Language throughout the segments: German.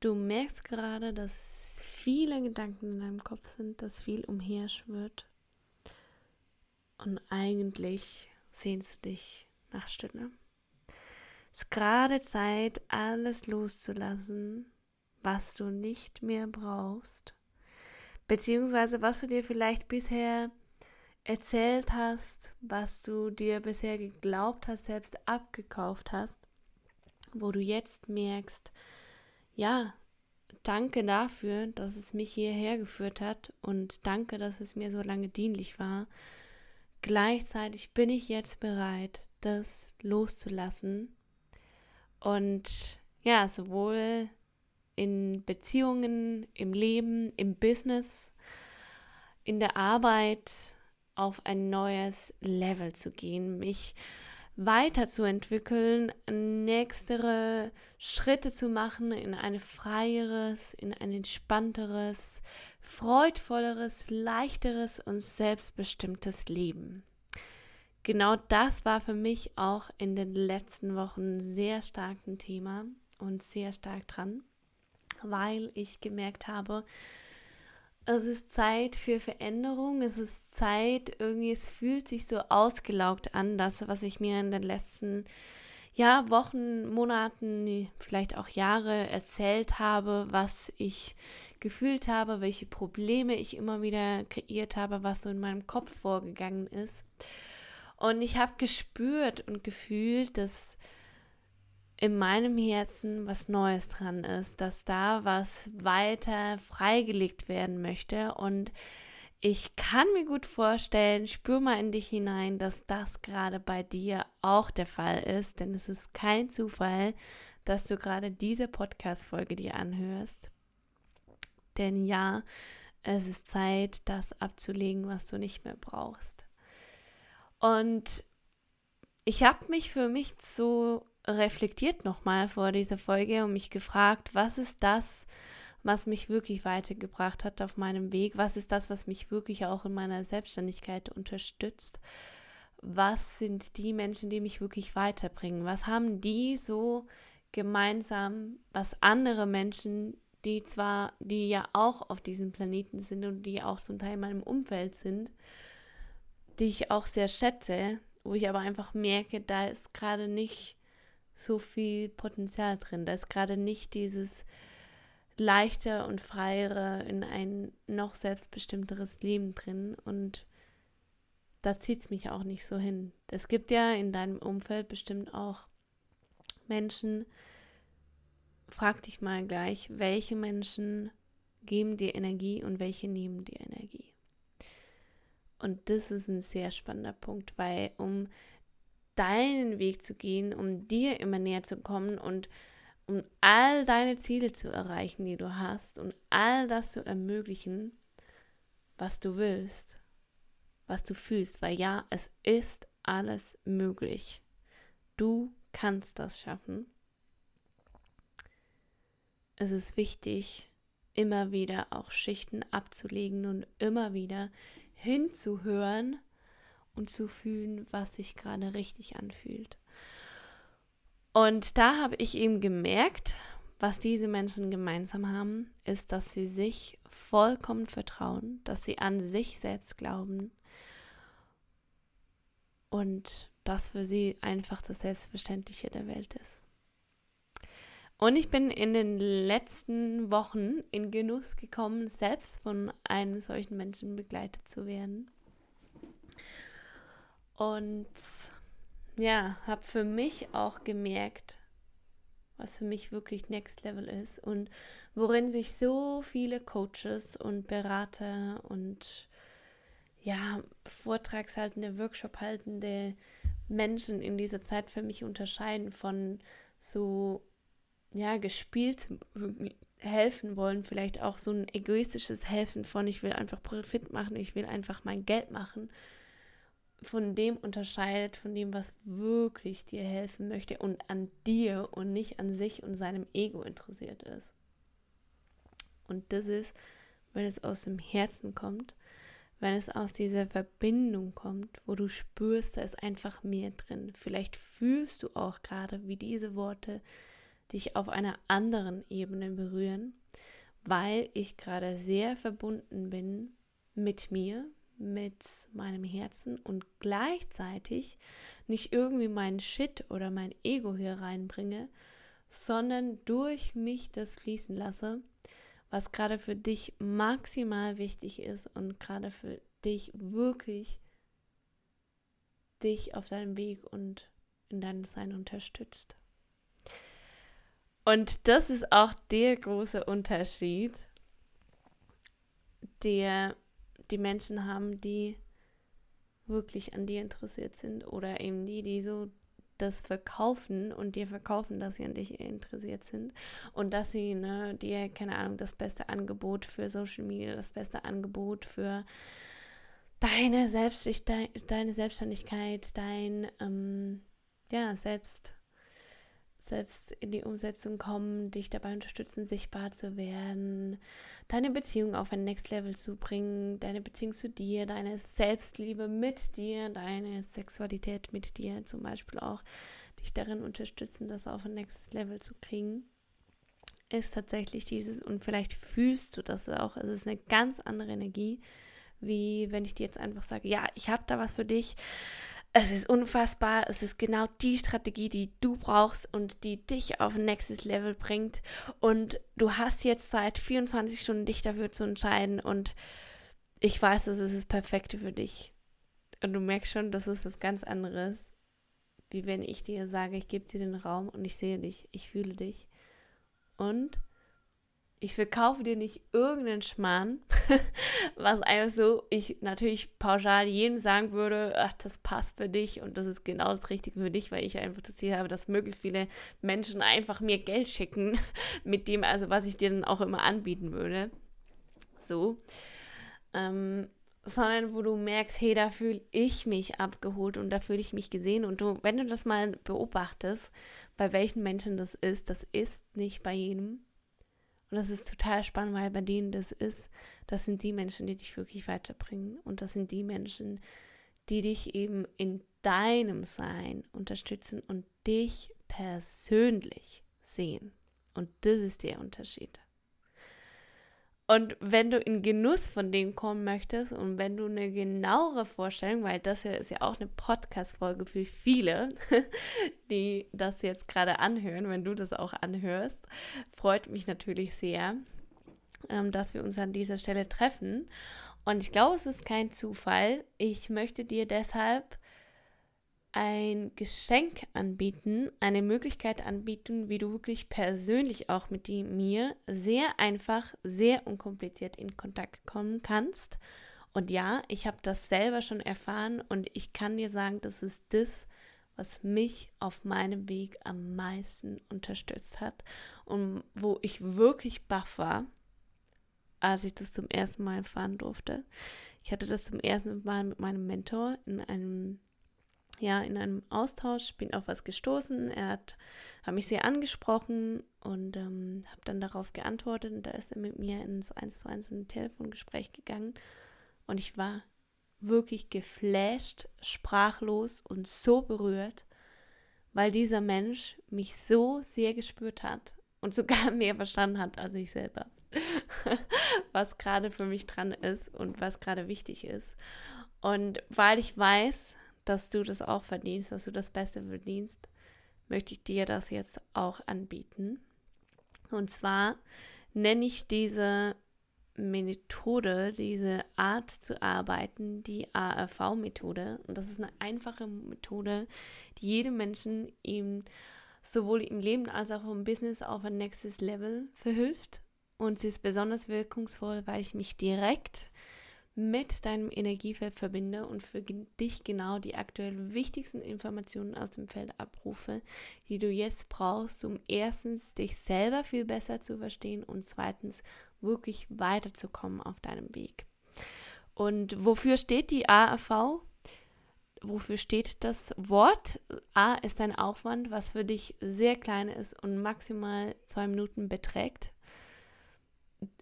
du merkst gerade, dass viele Gedanken in deinem Kopf sind, dass viel umherschwirrt. Und eigentlich sehnst du dich nach Stille. Es ist gerade Zeit, alles loszulassen, was du nicht mehr brauchst, beziehungsweise was du dir vielleicht bisher erzählt hast, was du dir bisher geglaubt hast, selbst abgekauft hast, wo du jetzt merkst, ja, danke dafür, dass es mich hierher geführt hat und danke, dass es mir so lange dienlich war. Gleichzeitig bin ich jetzt bereit, das loszulassen und ja, sowohl in Beziehungen, im Leben, im Business, in der Arbeit auf ein neues Level zu gehen, mich weiterzuentwickeln, nächstere Schritte zu machen in ein freieres, in ein entspannteres, freudvolleres, leichteres und selbstbestimmtes Leben. Genau das war für mich auch in den letzten Wochen sehr stark ein Thema und sehr stark dran, weil ich gemerkt habe, es ist Zeit für Veränderung. Es ist Zeit, irgendwie, es fühlt sich so ausgelaugt an, das, was ich mir in den letzten ja, Wochen, Monaten, vielleicht auch Jahre erzählt habe, was ich gefühlt habe, welche Probleme ich immer wieder kreiert habe, was so in meinem Kopf vorgegangen ist. Und ich habe gespürt und gefühlt, dass in meinem Herzen was Neues dran ist, dass da was weiter freigelegt werden möchte. Und ich kann mir gut vorstellen, spür mal in dich hinein, dass das gerade bei dir auch der Fall ist, denn es ist kein Zufall, dass du gerade diese Podcast-Folge dir anhörst. Denn ja, es ist Zeit, das abzulegen, was du nicht mehr brauchst. Und ich habe mich für mich so reflektiert nochmal vor dieser Folge und mich gefragt, was ist das, was mich wirklich weitergebracht hat auf meinem Weg? Was ist das, was mich wirklich auch in meiner Selbstständigkeit unterstützt? Was sind die Menschen, die mich wirklich weiterbringen? Was haben die so gemeinsam, was andere Menschen, die zwar, die ja auch auf diesem Planeten sind und die auch zum Teil in meinem Umfeld sind, die ich auch sehr schätze, wo ich aber einfach merke, da ist gerade nicht so viel Potenzial drin. Da ist gerade nicht dieses leichte und freiere in ein noch selbstbestimmteres Leben drin und da zieht es mich auch nicht so hin. Es gibt ja in deinem Umfeld bestimmt auch Menschen, frag dich mal gleich, welche Menschen geben dir Energie und welche nehmen dir Energie. Und das ist ein sehr spannender Punkt, weil um deinen Weg zu gehen, um dir immer näher zu kommen und um all deine Ziele zu erreichen, die du hast und all das zu ermöglichen, was du willst, was du fühlst, weil ja, es ist alles möglich. Du kannst das schaffen. Es ist wichtig, immer wieder auch Schichten abzulegen und immer wieder hinzuhören, und zu fühlen, was sich gerade richtig anfühlt. Und da habe ich eben gemerkt, was diese Menschen gemeinsam haben, ist, dass sie sich vollkommen vertrauen, dass sie an sich selbst glauben und das für sie einfach das Selbstverständliche der Welt ist. Und ich bin in den letzten Wochen in Genuss gekommen, selbst von einem solchen Menschen begleitet zu werden. Und ja, habe für mich auch gemerkt, was für mich wirklich Next Level ist und worin sich so viele Coaches und Berater und ja, Vortragshaltende, Workshop-haltende Menschen in dieser Zeit für mich unterscheiden von so, ja, gespielt helfen wollen, vielleicht auch so ein egoistisches Helfen von, ich will einfach Profit machen, ich will einfach mein Geld machen, von dem unterscheidet, von dem, was wirklich dir helfen möchte und an dir und nicht an sich und seinem Ego interessiert ist. Und das ist, wenn es aus dem Herzen kommt, wenn es aus dieser Verbindung kommt, wo du spürst, da ist einfach mehr drin. Vielleicht fühlst du auch gerade, wie diese Worte dich auf einer anderen Ebene berühren, weil ich gerade sehr verbunden bin mit mir, mit meinem Herzen und gleichzeitig nicht irgendwie meinen Shit oder mein Ego hier reinbringe, sondern durch mich das fließen lasse, was gerade für dich maximal wichtig ist und gerade für dich wirklich dich auf deinem Weg und in deinem Sein unterstützt. Und das ist auch der große Unterschied, der die Menschen haben, die wirklich an dir interessiert sind oder eben die, die so das verkaufen und dir verkaufen, dass sie an dich interessiert sind und dass sie ne, dir, keine Ahnung, das beste Angebot für Social Media, das beste Angebot für deine, Selbst deine Selbstständigkeit, dein ähm, ja, Selbst selbst in die Umsetzung kommen, dich dabei unterstützen, sichtbar zu werden, deine Beziehung auf ein Next Level zu bringen, deine Beziehung zu dir, deine Selbstliebe mit dir, deine Sexualität mit dir zum Beispiel auch, dich darin unterstützen, das auf ein Next Level zu kriegen, ist tatsächlich dieses, und vielleicht fühlst du das auch, es ist eine ganz andere Energie, wie wenn ich dir jetzt einfach sage, ja, ich habe da was für dich, es ist unfassbar. Es ist genau die Strategie, die du brauchst und die dich auf ein nächstes Level bringt. Und du hast jetzt Zeit, 24 Stunden dich dafür zu entscheiden. Und ich weiß, das ist das Perfekte für dich. Und du merkst schon, das ist was ganz anderes, wie wenn ich dir sage, ich gebe dir den Raum und ich sehe dich, ich fühle dich. Und ich verkaufe dir nicht irgendeinen Schmarrn, was einfach so, ich natürlich pauschal jedem sagen würde, ach, das passt für dich und das ist genau das Richtige für dich, weil ich einfach das Ziel habe, dass möglichst viele Menschen einfach mir Geld schicken mit dem, also was ich dir dann auch immer anbieten würde. So. Ähm, sondern wo du merkst, hey, da fühle ich mich abgeholt und da fühle ich mich gesehen. Und du, wenn du das mal beobachtest, bei welchen Menschen das ist, das ist nicht bei jedem und das ist total spannend, weil bei denen das ist, das sind die Menschen, die dich wirklich weiterbringen. Und das sind die Menschen, die dich eben in deinem Sein unterstützen und dich persönlich sehen. Und das ist der Unterschied. Und wenn du in Genuss von dem kommen möchtest und wenn du eine genauere Vorstellung, weil das hier ist ja auch eine Podcast-Folge für viele, die das jetzt gerade anhören, wenn du das auch anhörst, freut mich natürlich sehr, ähm, dass wir uns an dieser Stelle treffen. Und ich glaube, es ist kein Zufall. Ich möchte dir deshalb ein Geschenk anbieten, eine Möglichkeit anbieten, wie du wirklich persönlich auch mit die, mir sehr einfach, sehr unkompliziert in Kontakt kommen kannst. Und ja, ich habe das selber schon erfahren und ich kann dir sagen, das ist das, was mich auf meinem Weg am meisten unterstützt hat und wo ich wirklich baff war, als ich das zum ersten Mal erfahren durfte. Ich hatte das zum ersten Mal mit meinem Mentor in einem ja, in einem Austausch bin auf was gestoßen. Er hat, hat mich sehr angesprochen und ähm, habe dann darauf geantwortet. Und da ist er mit mir ins 1 zu 1 in Telefongespräch gegangen. Und ich war wirklich geflasht, sprachlos und so berührt, weil dieser Mensch mich so sehr gespürt hat und sogar mehr verstanden hat als ich selber, was gerade für mich dran ist und was gerade wichtig ist. Und weil ich weiß, dass du das auch verdienst, dass du das Beste verdienst, möchte ich dir das jetzt auch anbieten. Und zwar nenne ich diese Methode, diese Art zu arbeiten, die ARV-Methode. Und das ist eine einfache Methode, die jedem Menschen eben sowohl im Leben als auch im Business auf ein nächstes Level verhilft. Und sie ist besonders wirkungsvoll, weil ich mich direkt mit deinem Energiefeld verbinde und für dich genau die aktuell wichtigsten Informationen aus dem Feld abrufe, die du jetzt brauchst, um erstens dich selber viel besser zu verstehen und zweitens wirklich weiterzukommen auf deinem Weg. Und wofür steht die AAV? Wofür steht das Wort? A ist ein Aufwand, was für dich sehr klein ist und maximal zwei Minuten beträgt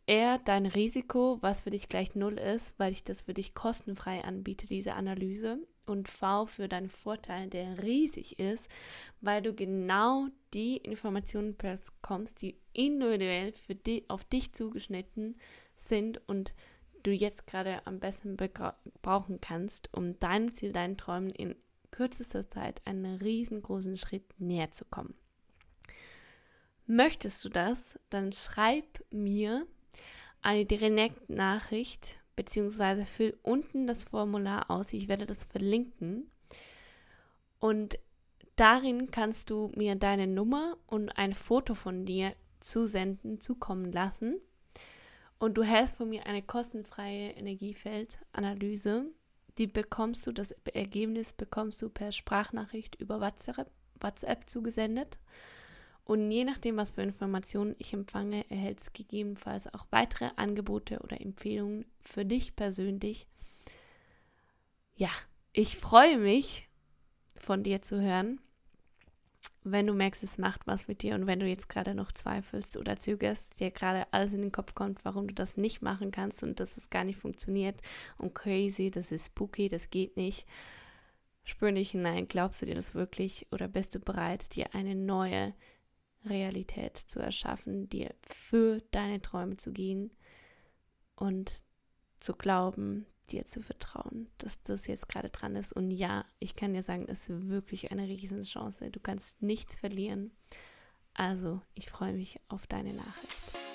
R dein Risiko, was für dich gleich null ist, weil ich das für dich kostenfrei anbiete, diese Analyse. Und V für deinen Vorteil, der riesig ist, weil du genau die Informationen bekommst, die individuell für die, auf dich zugeschnitten sind und du jetzt gerade am besten brauchen kannst, um deinem Ziel, deinen Träumen in kürzester Zeit einen riesengroßen Schritt näher zu kommen. Möchtest du das, dann schreib mir eine Direktnachricht beziehungsweise füll unten das Formular aus. Ich werde das verlinken. Und darin kannst du mir deine Nummer und ein Foto von dir zusenden, zukommen lassen. Und du hältst von mir eine kostenfreie Energiefeldanalyse. Die bekommst du, das Ergebnis bekommst du per Sprachnachricht über WhatsApp, WhatsApp zugesendet. Und je nachdem, was für Informationen ich empfange, erhältst gegebenenfalls auch weitere Angebote oder Empfehlungen für dich persönlich. Ja, ich freue mich, von dir zu hören. Wenn du merkst, es macht was mit dir und wenn du jetzt gerade noch zweifelst oder zögerst, dir gerade alles in den Kopf kommt, warum du das nicht machen kannst und dass es gar nicht funktioniert und crazy, das ist spooky, das geht nicht. Spür nicht hinein, glaubst du dir das wirklich oder bist du bereit, dir eine neue Realität zu erschaffen, dir für deine Träume zu gehen und zu glauben, dir zu vertrauen, dass das jetzt gerade dran ist. Und ja, ich kann dir sagen, es ist wirklich eine Riesenchance. Du kannst nichts verlieren. Also, ich freue mich auf deine Nachricht.